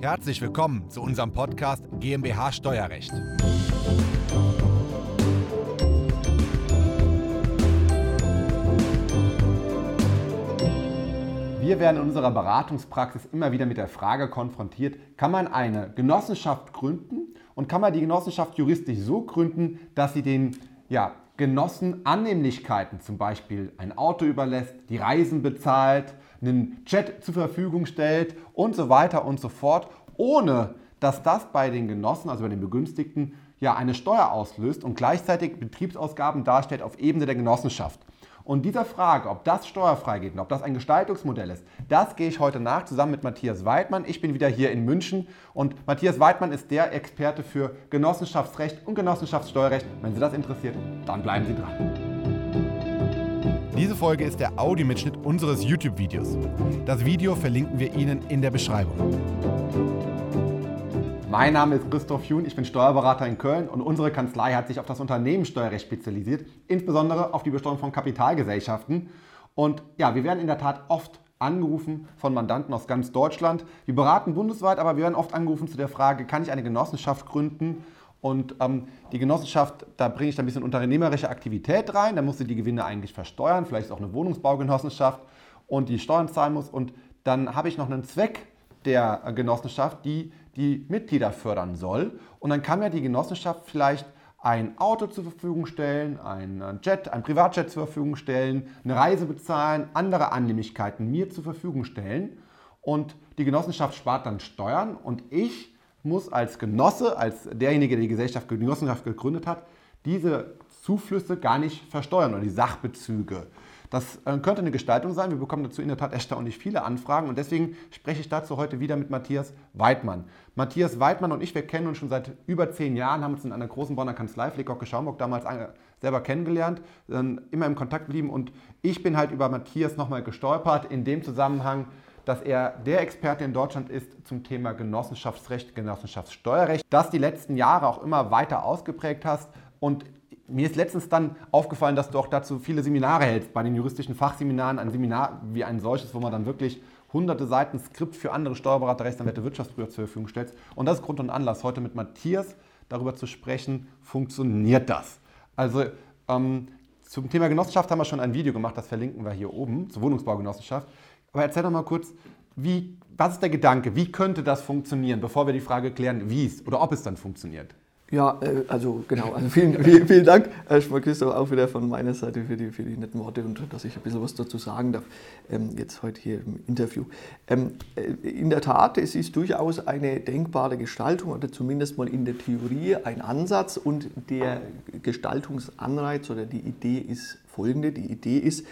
Herzlich willkommen zu unserem Podcast GmbH Steuerrecht. Wir werden in unserer Beratungspraxis immer wieder mit der Frage konfrontiert, kann man eine Genossenschaft gründen und kann man die Genossenschaft juristisch so gründen, dass sie den ja, Genossen Annehmlichkeiten, zum Beispiel ein Auto überlässt, die Reisen bezahlt, einen Chat zur Verfügung stellt und so weiter und so fort, ohne dass das bei den Genossen, also bei den Begünstigten, ja eine Steuer auslöst und gleichzeitig Betriebsausgaben darstellt auf Ebene der Genossenschaft. Und dieser Frage, ob das steuerfrei geht und ob das ein Gestaltungsmodell ist, das gehe ich heute nach zusammen mit Matthias Weidmann. Ich bin wieder hier in München und Matthias Weidmann ist der Experte für Genossenschaftsrecht und Genossenschaftssteuerrecht. Wenn Sie das interessiert, dann bleiben Sie dran. Diese Folge ist der Audiomitschnitt unseres YouTube-Videos. Das Video verlinken wir Ihnen in der Beschreibung. Mein Name ist Christoph Jun, ich bin Steuerberater in Köln und unsere Kanzlei hat sich auf das Unternehmenssteuerrecht spezialisiert, insbesondere auf die Besteuerung von Kapitalgesellschaften. Und ja, wir werden in der Tat oft angerufen von Mandanten aus ganz Deutschland. Wir beraten bundesweit, aber wir werden oft angerufen zu der Frage, kann ich eine Genossenschaft gründen? Und ähm, die Genossenschaft, da bringe ich da ein bisschen unternehmerische Aktivität rein. Da muss sie die Gewinne eigentlich versteuern, vielleicht ist auch eine Wohnungsbaugenossenschaft und die Steuern zahlen muss. Und dann habe ich noch einen Zweck der Genossenschaft, die die Mitglieder fördern soll. Und dann kann ja die Genossenschaft vielleicht ein Auto zur Verfügung stellen, ein Jet, ein Privatjet zur Verfügung stellen, eine Reise bezahlen, andere Annehmlichkeiten mir zur Verfügung stellen. Und die Genossenschaft spart dann Steuern und ich muss als Genosse, als derjenige, der die Gesellschaft, die Genossenschaft gegründet hat, diese Zuflüsse gar nicht versteuern oder die Sachbezüge. Das äh, könnte eine Gestaltung sein. Wir bekommen dazu in der Tat erstaunlich viele Anfragen und deswegen spreche ich dazu heute wieder mit Matthias Weidmann. Matthias Weidmann und ich, wir kennen uns schon seit über zehn Jahren, haben uns in einer großen Bonner Kanzlei, Flickocke Schaumburg, damals selber kennengelernt, immer im Kontakt geblieben und ich bin halt über Matthias nochmal gestolpert in dem Zusammenhang, dass er der Experte in Deutschland ist zum Thema Genossenschaftsrecht, Genossenschaftssteuerrecht, das die letzten Jahre auch immer weiter ausgeprägt hast. Und mir ist letztens dann aufgefallen, dass du auch dazu viele Seminare hältst, bei den juristischen Fachseminaren, ein Seminar wie ein solches, wo man dann wirklich hunderte Seiten Skript für andere Steuerberater, Rechtsanwälte, Wirtschaftsprüfer zur Verfügung stellst. Und das ist Grund und Anlass, heute mit Matthias darüber zu sprechen, funktioniert das? Also ähm, zum Thema Genossenschaft haben wir schon ein Video gemacht, das verlinken wir hier oben, zur Wohnungsbaugenossenschaft. Aber erzähl doch mal kurz, wie, was ist der Gedanke? Wie könnte das funktionieren, bevor wir die Frage klären, wie es oder ob es dann funktioniert? Ja, äh, also genau, also vielen, vielen, Dank, erstmal Christoph, auch wieder von meiner Seite für die, für die netten Worte und dass ich ein bisschen was dazu sagen darf, ähm, jetzt heute hier im Interview. Ähm, äh, in der Tat, es ist durchaus eine denkbare Gestaltung oder zumindest mal in der Theorie ein Ansatz und der Gestaltungsanreiz oder die Idee ist folgende. Die Idee ist,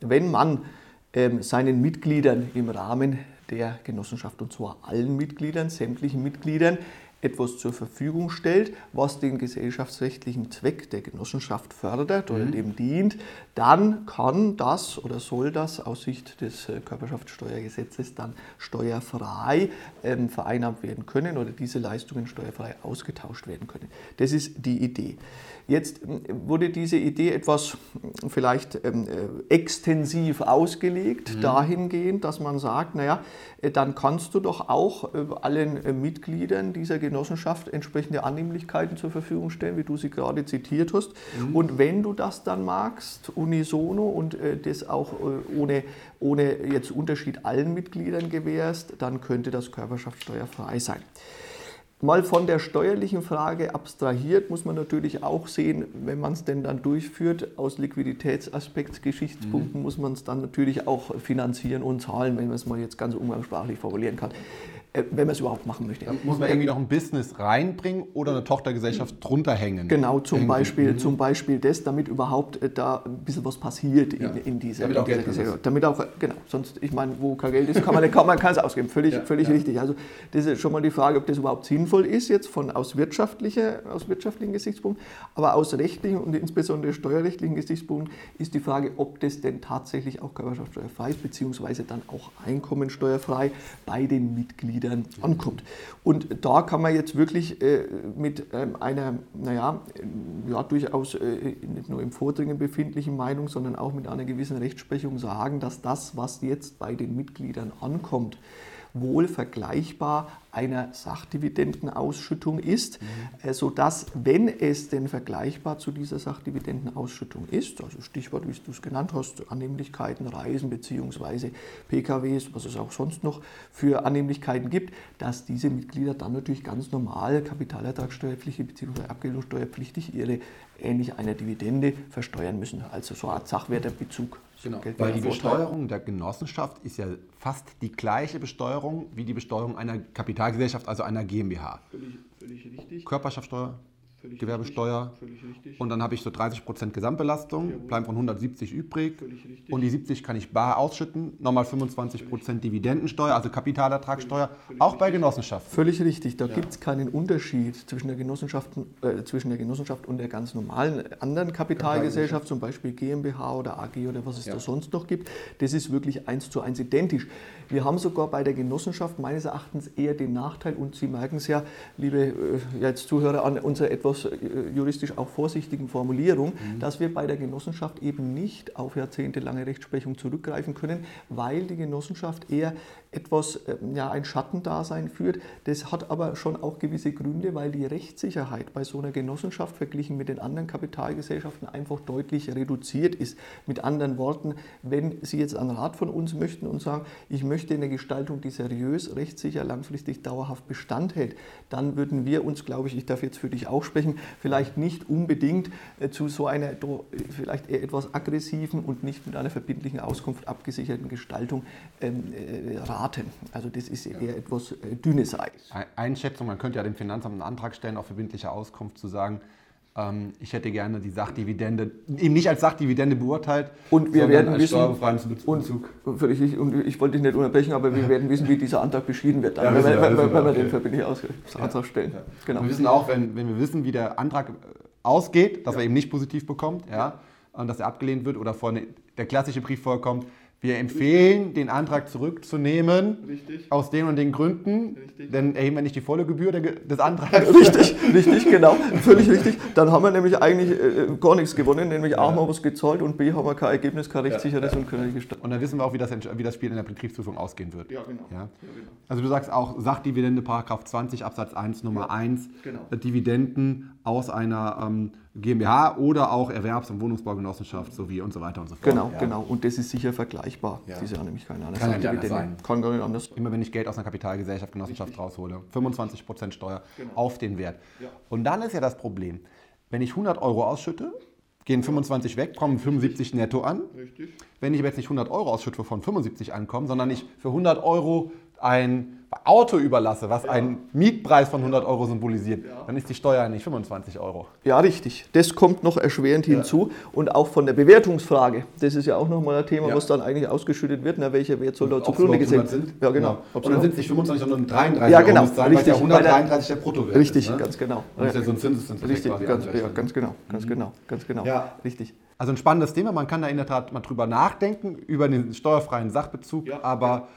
wenn man ähm, seinen Mitgliedern im Rahmen der Genossenschaft und zwar allen Mitgliedern, sämtlichen Mitgliedern, etwas zur Verfügung stellt, was den gesellschaftsrechtlichen Zweck der Genossenschaft fördert oder mhm. dem dient, dann kann das oder soll das aus Sicht des äh, Körperschaftssteuergesetzes dann steuerfrei ähm, vereinnahmt werden können oder diese Leistungen steuerfrei ausgetauscht werden können. Das ist die Idee. Jetzt wurde diese Idee etwas vielleicht ähm, äh, extensiv ausgelegt, mhm. dahingehend, dass man sagt, naja, äh, dann kannst du doch auch allen Mitgliedern dieser Genossenschaft entsprechende Annehmlichkeiten zur Verfügung stellen, wie du sie gerade zitiert hast. Mhm. Und wenn du das dann magst, unisono und äh, das auch äh, ohne, ohne jetzt Unterschied allen Mitgliedern gewährst, dann könnte das körperschaftssteuerfrei sein. Mal von der steuerlichen Frage abstrahiert, muss man natürlich auch sehen, wenn man es denn dann durchführt, aus Liquiditätsaspekt, Geschichtspunkten mhm. muss man es dann natürlich auch finanzieren und zahlen, wenn man es mal jetzt ganz umgangssprachlich formulieren kann. Äh, wenn man es überhaupt machen möchte. Da muss man irgendwie noch ein Business reinbringen oder eine Tochtergesellschaft drunter hängen? Genau, zum, Beispiel, mhm. zum Beispiel das, damit überhaupt äh, da ein bisschen was passiert ja. in, in dieser Damit auch Geld Gesellschaft. Damit auch, genau, sonst, ich meine, wo kein Geld ist, kann man, kann man es ausgeben. Völlig, ja, völlig ja. richtig. Also das ist schon mal die Frage, ob das überhaupt sinnvoll ist, jetzt von aus, wirtschaftliche, aus wirtschaftlichen Gesichtspunkten, aber aus rechtlichen und insbesondere steuerrechtlichen Gesichtspunkten ist die Frage, ob das denn tatsächlich auch körperschaftssteuerfrei ist, beziehungsweise dann auch einkommensteuerfrei bei den Mitgliedern Mitgliedern ankommt. Und da kann man jetzt wirklich äh, mit ähm, einer, naja, ja, durchaus äh, nicht nur im Vordringen befindlichen Meinung, sondern auch mit einer gewissen Rechtsprechung sagen, dass das, was jetzt bei den Mitgliedern ankommt, wohl vergleichbar einer Sachdividendenausschüttung ist, mhm. sodass, wenn es denn vergleichbar zu dieser Sachdividendenausschüttung ist, also Stichwort, wie du es genannt hast, Annehmlichkeiten, Reisen bzw. PKWs, was es auch sonst noch für Annehmlichkeiten gibt, dass diese Mitglieder dann natürlich ganz normal kapitalertragssteuerpflichtig bzw. abgeltungssteuerpflichtig ihre ähnlich einer Dividende versteuern müssen. Also so eine Art Sachwerterbezug. Genau, weil die Besteuerung der Genossenschaft ist ja fast die gleiche Besteuerung wie die Besteuerung einer Kapitalgesellschaft, also einer GmbH. Völlig, völlig richtig. Körperschaftssteuer, Völlig Gewerbesteuer. Richtig, und dann habe ich so 30% Gesamtbelastung, bleiben von 170 übrig. Und die 70 kann ich bar ausschütten. Nochmal 25% Dividendensteuer, also Kapitalertragssteuer, auch bei Genossenschaften. Völlig richtig. Da ja. gibt es keinen Unterschied zwischen der, Genossenschaft, äh, zwischen der Genossenschaft und der ganz normalen anderen Kapitalgesellschaft, zum Beispiel GmbH oder AG oder was es ja. da sonst noch gibt. Das ist wirklich eins zu eins identisch. Wir haben sogar bei der Genossenschaft meines Erachtens eher den Nachteil, und Sie merken es ja, liebe äh, jetzt Zuhörer, an unserer etwas äh, juristisch auch vorsichtigen Formulierung, mhm. dass wir bei der Genossenschaft eben nicht auf jahrzehntelange Rechtsprechung zurückgreifen können, weil die Genossenschaft eher etwas, ähm, ja, ein Schattendasein führt. Das hat aber schon auch gewisse Gründe, weil die Rechtssicherheit bei so einer Genossenschaft verglichen mit den anderen Kapitalgesellschaften einfach deutlich reduziert ist. Mit anderen Worten, wenn Sie jetzt einen Rat von uns möchten und sagen, ich möchte eine Gestaltung, die seriös, rechtssicher, langfristig, dauerhaft Bestand hält, dann würden wir uns, glaube ich, ich darf jetzt für dich auch sprechen, vielleicht nicht unbedingt äh, zu so einer vielleicht eher etwas aggressiven und nicht mit einer verbindlichen Auskunft abgesicherten Gestaltung ähm, äh, raten. Also das ist eher etwas äh, dünnes Eis. Einschätzung, man könnte ja dem Finanzamt einen Antrag stellen auf verbindliche Auskunft zu sagen, ich hätte gerne die Sachdividende eben nicht als Sachdividende beurteilt, und wir werden wissen, und, völlig, und ich wollte dich nicht unterbrechen, aber wir werden wissen, wie dieser Antrag beschieden wird, dann, ja, wenn, wenn, wenn, wenn wir den verbindlich Antrag stellen. Ja. Genau. Wir wissen auch, wenn, wenn wir wissen, wie der Antrag äh, ausgeht, dass ja. er eben nicht positiv bekommt, ja, und dass er abgelehnt wird oder vorne der klassische Brief vorkommt, wir empfehlen, den Antrag zurückzunehmen. Richtig. Aus den und den Gründen. Richtig. Dann erheben wir nicht die volle Gebühr des Antrags. Richtig, richtig, genau. Völlig richtig. Dann haben wir nämlich eigentlich äh, gar nichts gewonnen. Nämlich A haben wir was gezahlt und B haben wir kein Ergebnis, kein rechtssicheres ja, ja. und können gestalten. Und dann wissen wir auch, wie das, wie das Spiel in der Betriebsprüfung ausgehen wird. Ja, genau. Ja? genau. Also du sagst auch Sachdividende, Paragraph 20 Absatz 1 Nummer 1. Genau. Dividenden aus einer ähm, GmbH oder auch Erwerbs- und Wohnungsbaugenossenschaft sowie und so weiter und so fort. Genau, ja. genau. Und das ist sicher vergleichbar. Ja. Das ist ja nämlich keine andere Kann nicht anders sein. Kann gar nicht anders Immer wenn ich Geld aus einer Kapitalgesellschaft, Genossenschaft Richtig. raushole, 25% Steuer genau. auf den Wert. Ja. Und dann ist ja das Problem, wenn ich 100 Euro ausschütte, gehen 25 weg, kommen 75 netto an. Richtig. Wenn ich aber jetzt nicht 100 Euro ausschütte, wovon 75 ankommen, sondern ich für 100 Euro ein Auto überlasse, was ja. einen Mietpreis von 100 Euro symbolisiert, ja. dann ist die Steuer nicht 25 Euro. Ja, richtig. Das kommt noch erschwerend ja. hinzu. Und auch von der Bewertungsfrage, das ist ja auch nochmal ein Thema, was dann eigentlich ausgeschüttet wird. Na, welcher Wert soll da zugrunde gesetzt werden? Ja, genau. genau. Und dann sind es nicht 25, sondern 33 ja, genau. Euro sein, richtig. 133 der Bruttowert Richtig, ist, ne? ganz genau. Das ist ja so ein Zinseszins. Richtig, ganz, ganz genau, ganz mhm. genau, ganz genau. Ja. Richtig. Also ein spannendes Thema, man kann da in der Tat mal drüber nachdenken, über den steuerfreien Sachbezug, aber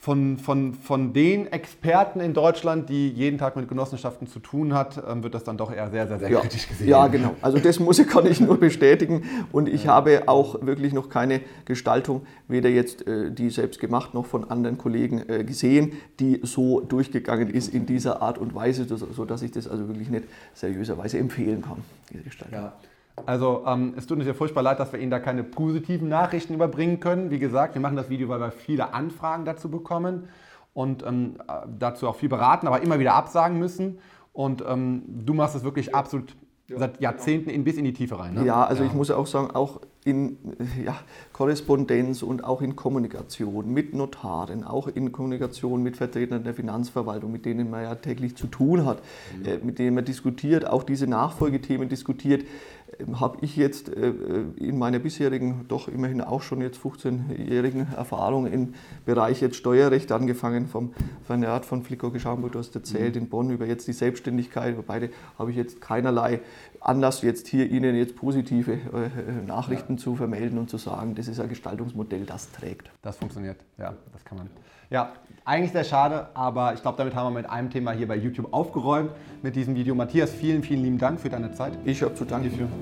von, von, von den Experten in Deutschland, die jeden Tag mit Genossenschaften zu tun hat, ähm, wird das dann doch eher sehr, sehr, sehr ja. kritisch gesehen. Ja, genau. Also das muss ich, kann ich nur bestätigen. Und ich ja. habe auch wirklich noch keine Gestaltung, weder jetzt äh, die selbst gemacht noch von anderen Kollegen äh, gesehen, die so durchgegangen ist in dieser Art und Weise, sodass ich das also wirklich nicht seriöserweise empfehlen kann, diese Gestaltung. Ja. Also ähm, es tut uns ja furchtbar leid, dass wir Ihnen da keine positiven Nachrichten überbringen können. Wie gesagt, wir machen das Video, weil wir viele Anfragen dazu bekommen und ähm, dazu auch viel beraten, aber immer wieder absagen müssen. Und ähm, du machst es wirklich absolut ja, seit Jahrzehnten in, bis in die Tiefe rein. Ne? Ja, also ja. ich muss auch sagen, auch in ja, Korrespondenz und auch in Kommunikation mit Notaren, auch in Kommunikation mit Vertretern der Finanzverwaltung, mit denen man ja täglich zu tun hat, mhm. äh, mit denen man diskutiert, auch diese Nachfolgethemen diskutiert, habe ich jetzt äh, äh, in meiner bisherigen, doch immerhin auch schon jetzt 15-jährigen Erfahrung im Bereich jetzt Steuerrecht, angefangen vom Vernert von Flickor Geschamburg, du hast erzählt, mhm. in Bonn über jetzt die Selbstständigkeit, beide habe ich jetzt keinerlei Anlass, jetzt hier Ihnen jetzt positive äh, Nachrichten ja. zu vermelden und zu sagen, das ist ein Gestaltungsmodell, das trägt. Das funktioniert, ja, das kann man. Ja, eigentlich sehr schade, aber ich glaube, damit haben wir mit einem Thema hier bei YouTube aufgeräumt mit diesem Video. Matthias, vielen, vielen lieben Dank für deine Zeit. Ich habe zu danken. Hierfür.